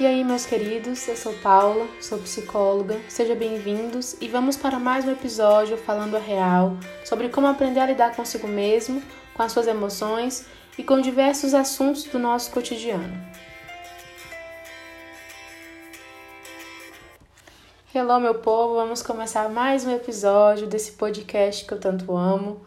E aí, meus queridos, eu sou Paula, sou psicóloga, sejam bem-vindos e vamos para mais um episódio falando a real sobre como aprender a lidar consigo mesmo, com as suas emoções e com diversos assuntos do nosso cotidiano. Hello, meu povo, vamos começar mais um episódio desse podcast que eu tanto amo.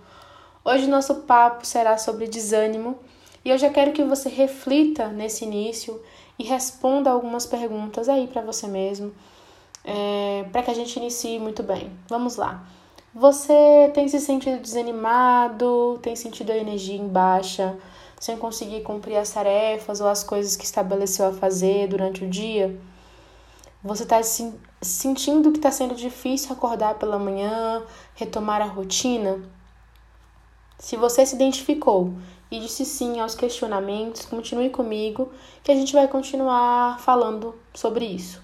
Hoje nosso papo será sobre desânimo e eu já quero que você reflita nesse início e responda algumas perguntas aí para você mesmo, é, para que a gente inicie muito bem. Vamos lá. Você tem se sentido desanimado, tem sentido a energia em baixa, sem conseguir cumprir as tarefas ou as coisas que estabeleceu a fazer durante o dia? Você está se sentindo que está sendo difícil acordar pela manhã, retomar a rotina? Se você se identificou e disse sim aos questionamentos, continue comigo que a gente vai continuar falando sobre isso.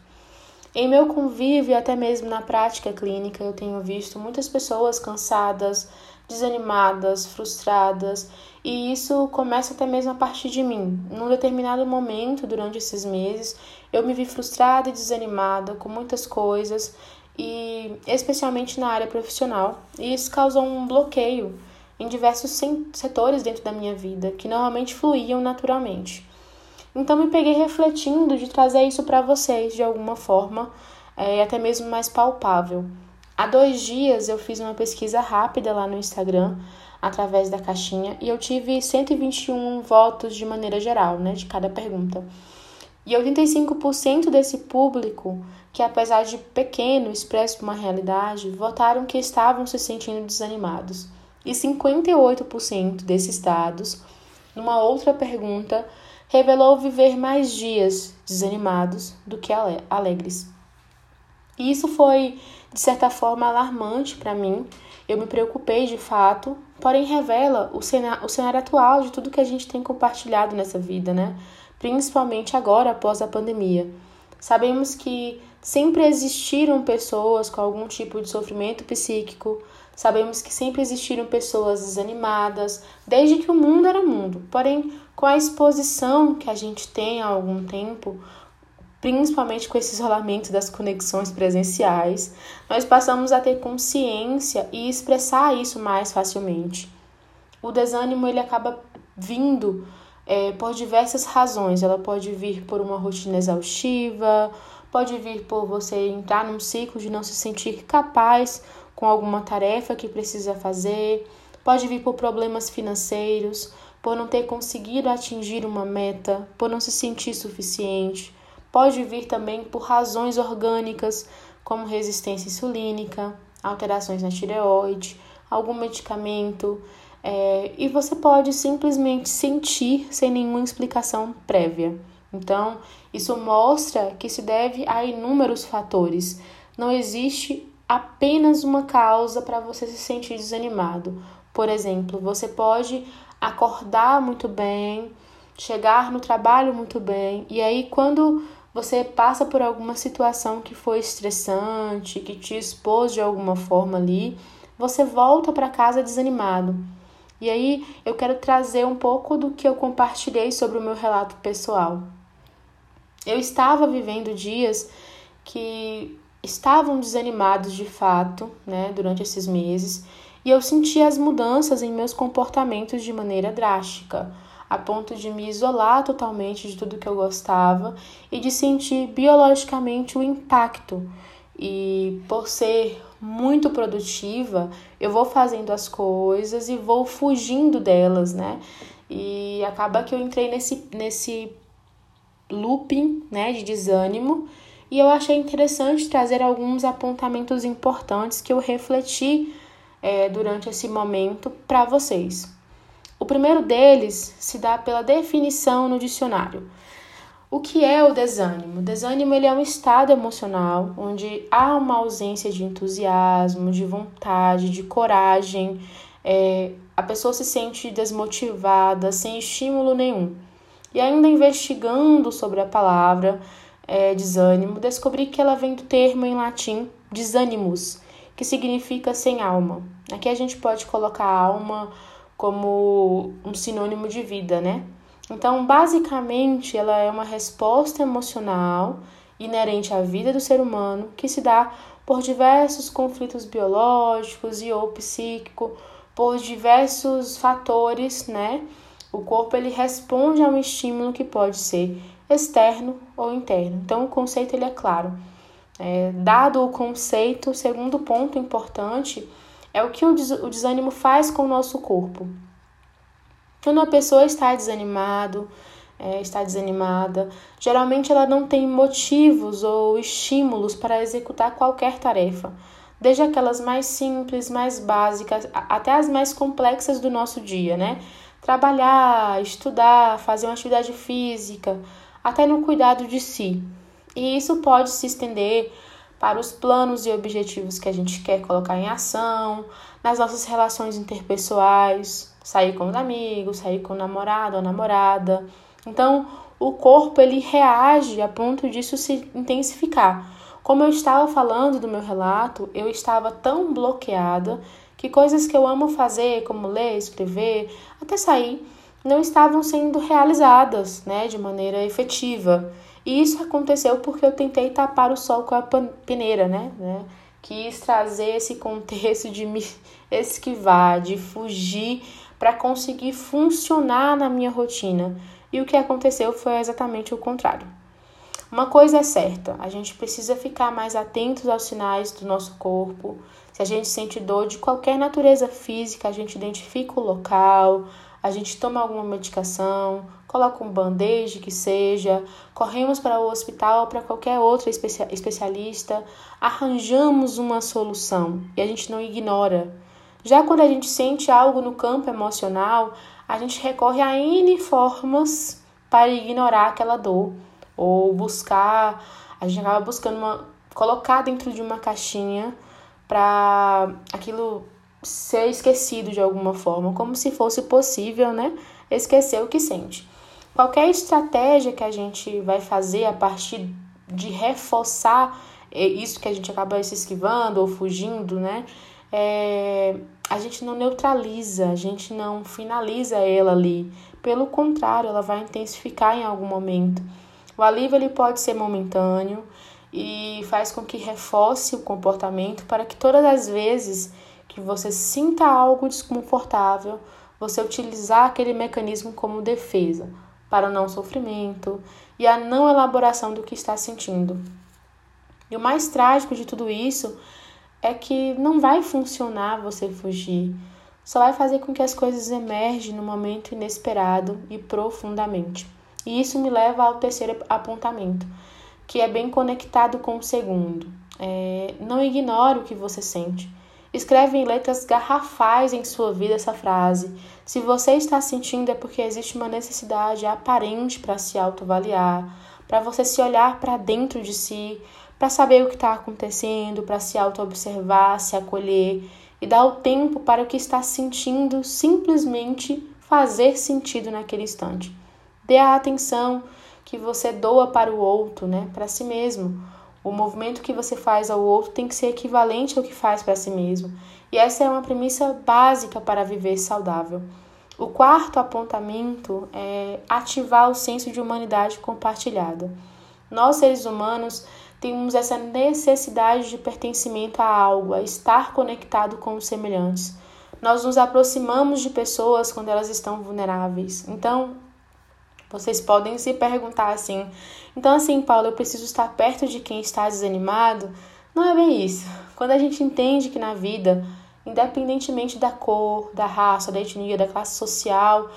Em meu convívio e até mesmo na prática clínica, eu tenho visto muitas pessoas cansadas, desanimadas, frustradas, e isso começa até mesmo a partir de mim. Num determinado momento durante esses meses, eu me vi frustrada e desanimada com muitas coisas, e especialmente na área profissional, e isso causou um bloqueio em diversos setores dentro da minha vida que normalmente fluíam naturalmente. Então me peguei refletindo de trazer isso para vocês de alguma forma, é, até mesmo mais palpável. Há dois dias eu fiz uma pesquisa rápida lá no Instagram, através da caixinha, e eu tive 121 votos de maneira geral, né, de cada pergunta. E 85% desse público, que apesar de pequeno, expresso uma realidade, votaram que estavam se sentindo desanimados e 58% desses dados, numa outra pergunta, revelou viver mais dias desanimados do que alegres. E isso foi, de certa forma, alarmante para mim. Eu me preocupei de fato, porém revela o cenário, o cenário atual de tudo que a gente tem compartilhado nessa vida, né? Principalmente agora após a pandemia. Sabemos que sempre existiram pessoas com algum tipo de sofrimento psíquico, Sabemos que sempre existiram pessoas desanimadas, desde que o mundo era mundo. Porém, com a exposição que a gente tem há algum tempo, principalmente com esse isolamento das conexões presenciais, nós passamos a ter consciência e expressar isso mais facilmente. O desânimo ele acaba vindo é, por diversas razões. Ela pode vir por uma rotina exaustiva, pode vir por você entrar num ciclo de não se sentir capaz com alguma tarefa que precisa fazer, pode vir por problemas financeiros, por não ter conseguido atingir uma meta, por não se sentir suficiente. Pode vir também por razões orgânicas, como resistência insulínica, alterações na tireoide, algum medicamento, é, e você pode simplesmente sentir sem nenhuma explicação prévia. Então, isso mostra que se deve a inúmeros fatores. Não existe apenas uma causa para você se sentir desanimado. Por exemplo, você pode acordar muito bem, chegar no trabalho muito bem, e aí quando você passa por alguma situação que foi estressante, que te expôs de alguma forma ali, você volta para casa desanimado. E aí eu quero trazer um pouco do que eu compartilhei sobre o meu relato pessoal. Eu estava vivendo dias que estavam desanimados de fato, né, durante esses meses, e eu sentia as mudanças em meus comportamentos de maneira drástica, a ponto de me isolar totalmente de tudo que eu gostava e de sentir biologicamente o impacto. E por ser muito produtiva, eu vou fazendo as coisas e vou fugindo delas, né? E acaba que eu entrei nesse, nesse looping, né, de desânimo e eu achei interessante trazer alguns apontamentos importantes que eu refleti é, durante esse momento para vocês. O primeiro deles se dá pela definição no dicionário. O que é o desânimo? O desânimo ele é um estado emocional onde há uma ausência de entusiasmo, de vontade, de coragem. É, a pessoa se sente desmotivada, sem estímulo nenhum. E ainda investigando sobre a palavra, é, desânimo, descobri que ela vem do termo em latim desanimus, que significa sem alma. Aqui a gente pode colocar alma como um sinônimo de vida, né? Então, basicamente, ela é uma resposta emocional inerente à vida do ser humano que se dá por diversos conflitos biológicos e ou psíquico, por diversos fatores, né? O corpo ele responde a um estímulo que pode ser externo ou interno. Então, o conceito ele é claro. É, dado o conceito, o segundo ponto importante é o que o, des o desânimo faz com o nosso corpo. Quando uma pessoa está desanimado, é, está desanimada, geralmente ela não tem motivos ou estímulos para executar qualquer tarefa, desde aquelas mais simples, mais básicas, até as mais complexas do nosso dia, né? Trabalhar, estudar, fazer uma atividade física, até no cuidado de si. E isso pode se estender para os planos e objetivos que a gente quer colocar em ação, nas nossas relações interpessoais, sair com os amigos, sair com o namorado ou namorada. Então, o corpo ele reage a ponto disso se intensificar. Como eu estava falando do meu relato, eu estava tão bloqueada que coisas que eu amo fazer, como ler, escrever, até sair, não estavam sendo realizadas, né, de maneira efetiva. E isso aconteceu porque eu tentei tapar o sol com a peneira, né, né? Quis trazer esse contexto de me esquivar, de fugir para conseguir funcionar na minha rotina. E o que aconteceu foi exatamente o contrário. Uma coisa é certa, a gente precisa ficar mais atentos aos sinais do nosso corpo. Se a gente sente dor de qualquer natureza física, a gente identifica o local, a gente toma alguma medicação, coloca um band-aid que seja, corremos para o hospital ou para qualquer outro especialista, arranjamos uma solução e a gente não ignora. Já quando a gente sente algo no campo emocional, a gente recorre a N formas para ignorar aquela dor ou buscar, a gente acaba buscando uma, colocar dentro de uma caixinha para aquilo ser esquecido de alguma forma, como se fosse possível, né? Esquecer o que sente. Qualquer estratégia que a gente vai fazer a partir de reforçar é, isso que a gente acaba se esquivando ou fugindo, né? É, a gente não neutraliza, a gente não finaliza ela ali. Pelo contrário, ela vai intensificar em algum momento. O alívio ele pode ser momentâneo e faz com que reforce o comportamento para que todas as vezes que você sinta algo desconfortável, você utilizar aquele mecanismo como defesa para o não sofrimento e a não elaboração do que está sentindo. E o mais trágico de tudo isso é que não vai funcionar você fugir, só vai fazer com que as coisas emergem no momento inesperado e profundamente. E isso me leva ao terceiro apontamento, que é bem conectado com o segundo. É, não ignore o que você sente. Escreve em letras garrafais em sua vida essa frase. Se você está sentindo é porque existe uma necessidade aparente para se autoavaliar, para você se olhar para dentro de si, para saber o que está acontecendo, para se auto-observar, se acolher e dar o tempo para o que está sentindo simplesmente fazer sentido naquele instante. Dê a atenção que você doa para o outro, né, para si mesmo o movimento que você faz ao outro tem que ser equivalente ao que faz para si mesmo. E essa é uma premissa básica para viver saudável. O quarto apontamento é ativar o senso de humanidade compartilhada. Nós, seres humanos, temos essa necessidade de pertencimento a algo, a estar conectado com os semelhantes. Nós nos aproximamos de pessoas quando elas estão vulneráveis. Então, vocês podem se perguntar assim: então, assim, Paulo, eu preciso estar perto de quem está desanimado? Não é bem isso. Quando a gente entende que na vida, independentemente da cor, da raça, da etnia, da classe social,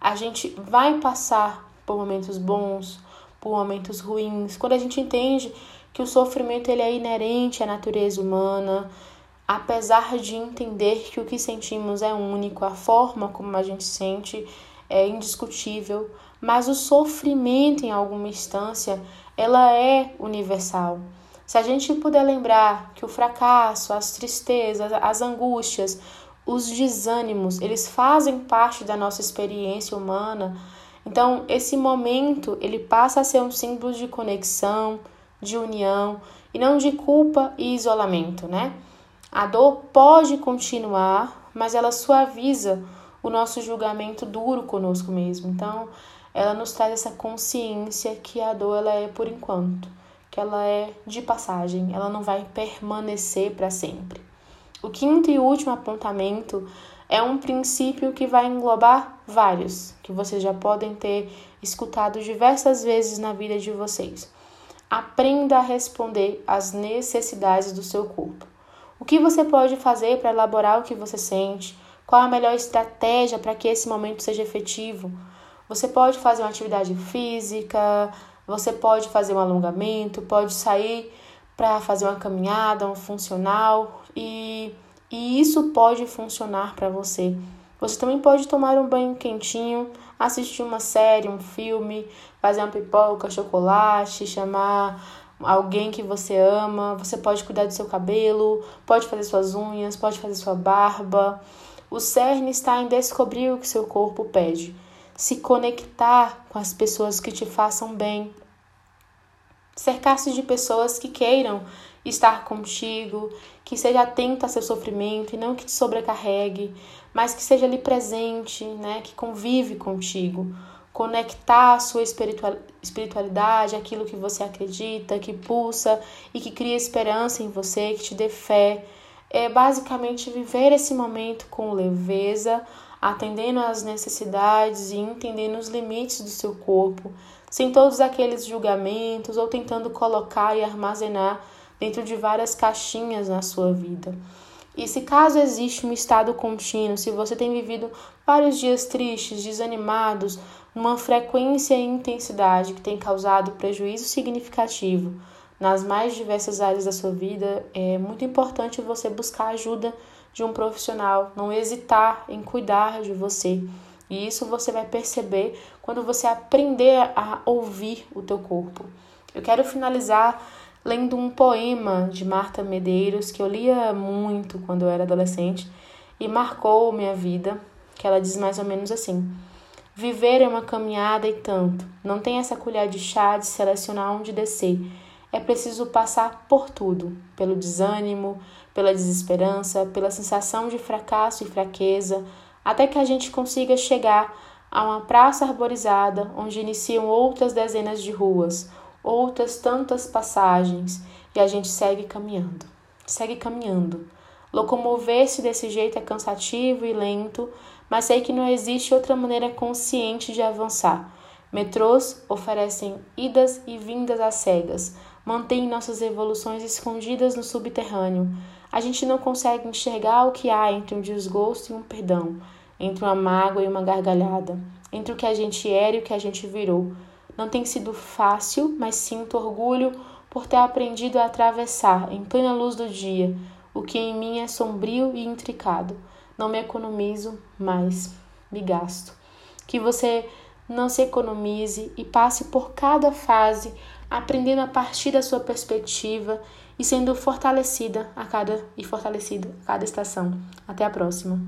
a gente vai passar por momentos bons, por momentos ruins. Quando a gente entende que o sofrimento ele é inerente à natureza humana, apesar de entender que o que sentimos é único, a forma como a gente sente é indiscutível, mas o sofrimento em alguma instância, ela é universal. Se a gente puder lembrar que o fracasso, as tristezas, as angústias, os desânimos, eles fazem parte da nossa experiência humana, então esse momento ele passa a ser um símbolo de conexão, de união e não de culpa e isolamento, né? A dor pode continuar, mas ela suaviza o nosso julgamento duro conosco mesmo. Então, ela nos traz essa consciência que a dor ela é por enquanto, que ela é de passagem, ela não vai permanecer para sempre. O quinto e último apontamento é um princípio que vai englobar vários, que vocês já podem ter escutado diversas vezes na vida de vocês. Aprenda a responder às necessidades do seu corpo. O que você pode fazer para elaborar o que você sente? Qual a melhor estratégia para que esse momento seja efetivo? Você pode fazer uma atividade física, você pode fazer um alongamento, pode sair para fazer uma caminhada, um funcional e, e isso pode funcionar para você. Você também pode tomar um banho quentinho, assistir uma série, um filme, fazer uma pipoca, chocolate, chamar alguém que você ama. Você pode cuidar do seu cabelo, pode fazer suas unhas, pode fazer sua barba. O cerne está em descobrir o que seu corpo pede, se conectar com as pessoas que te façam bem, cercar-se de pessoas que queiram estar contigo, que seja atenta ao seu sofrimento e não que te sobrecarregue, mas que seja ali presente, né, que convive contigo, conectar a sua espiritualidade, aquilo que você acredita, que pulsa e que cria esperança em você, que te dê fé. É basicamente viver esse momento com leveza, atendendo às necessidades e entendendo os limites do seu corpo, sem todos aqueles julgamentos ou tentando colocar e armazenar dentro de várias caixinhas na sua vida. E se caso existe um estado contínuo, se você tem vivido vários dias tristes, desanimados, numa frequência e intensidade que tem causado prejuízo significativo nas mais diversas áreas da sua vida, é muito importante você buscar ajuda de um profissional, não hesitar em cuidar de você. E isso você vai perceber quando você aprender a ouvir o teu corpo. Eu quero finalizar lendo um poema de Marta Medeiros que eu lia muito quando eu era adolescente e marcou minha vida, que ela diz mais ou menos assim: Viver é uma caminhada e tanto. Não tem essa colher de chá de selecionar onde descer. É preciso passar por tudo, pelo desânimo, pela desesperança, pela sensação de fracasso e fraqueza, até que a gente consiga chegar a uma praça arborizada onde iniciam outras dezenas de ruas, outras tantas passagens e a gente segue caminhando. Segue caminhando. Locomover-se desse jeito é cansativo e lento, mas sei que não existe outra maneira consciente de avançar. Metrôs oferecem idas e vindas às cegas, mantêm nossas evoluções escondidas no subterrâneo. A gente não consegue enxergar o que há entre um desgosto e um perdão, entre uma mágoa e uma gargalhada, entre o que a gente era e o que a gente virou. Não tem sido fácil, mas sinto orgulho por ter aprendido a atravessar, em plena luz do dia, o que em mim é sombrio e intricado. Não me economizo, mas me gasto. Que você não se economize e passe por cada fase aprendendo a partir da sua perspectiva e sendo fortalecida a cada e fortalecida a cada estação. Até a próxima.